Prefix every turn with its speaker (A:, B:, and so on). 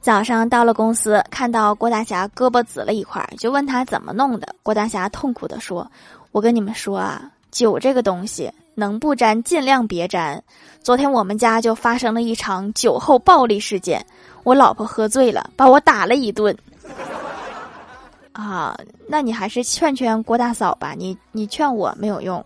A: 早上到了公司，看到郭大侠胳膊紫了一块，就问他怎么弄的，郭大侠痛苦地说，我跟你们说啊，酒这个东西能不沾尽量别沾。昨天我们家就发生了一场酒后暴力事件，我老婆喝醉了，把我打了一顿。啊，那你还是劝劝郭大嫂吧，你你劝我没有用。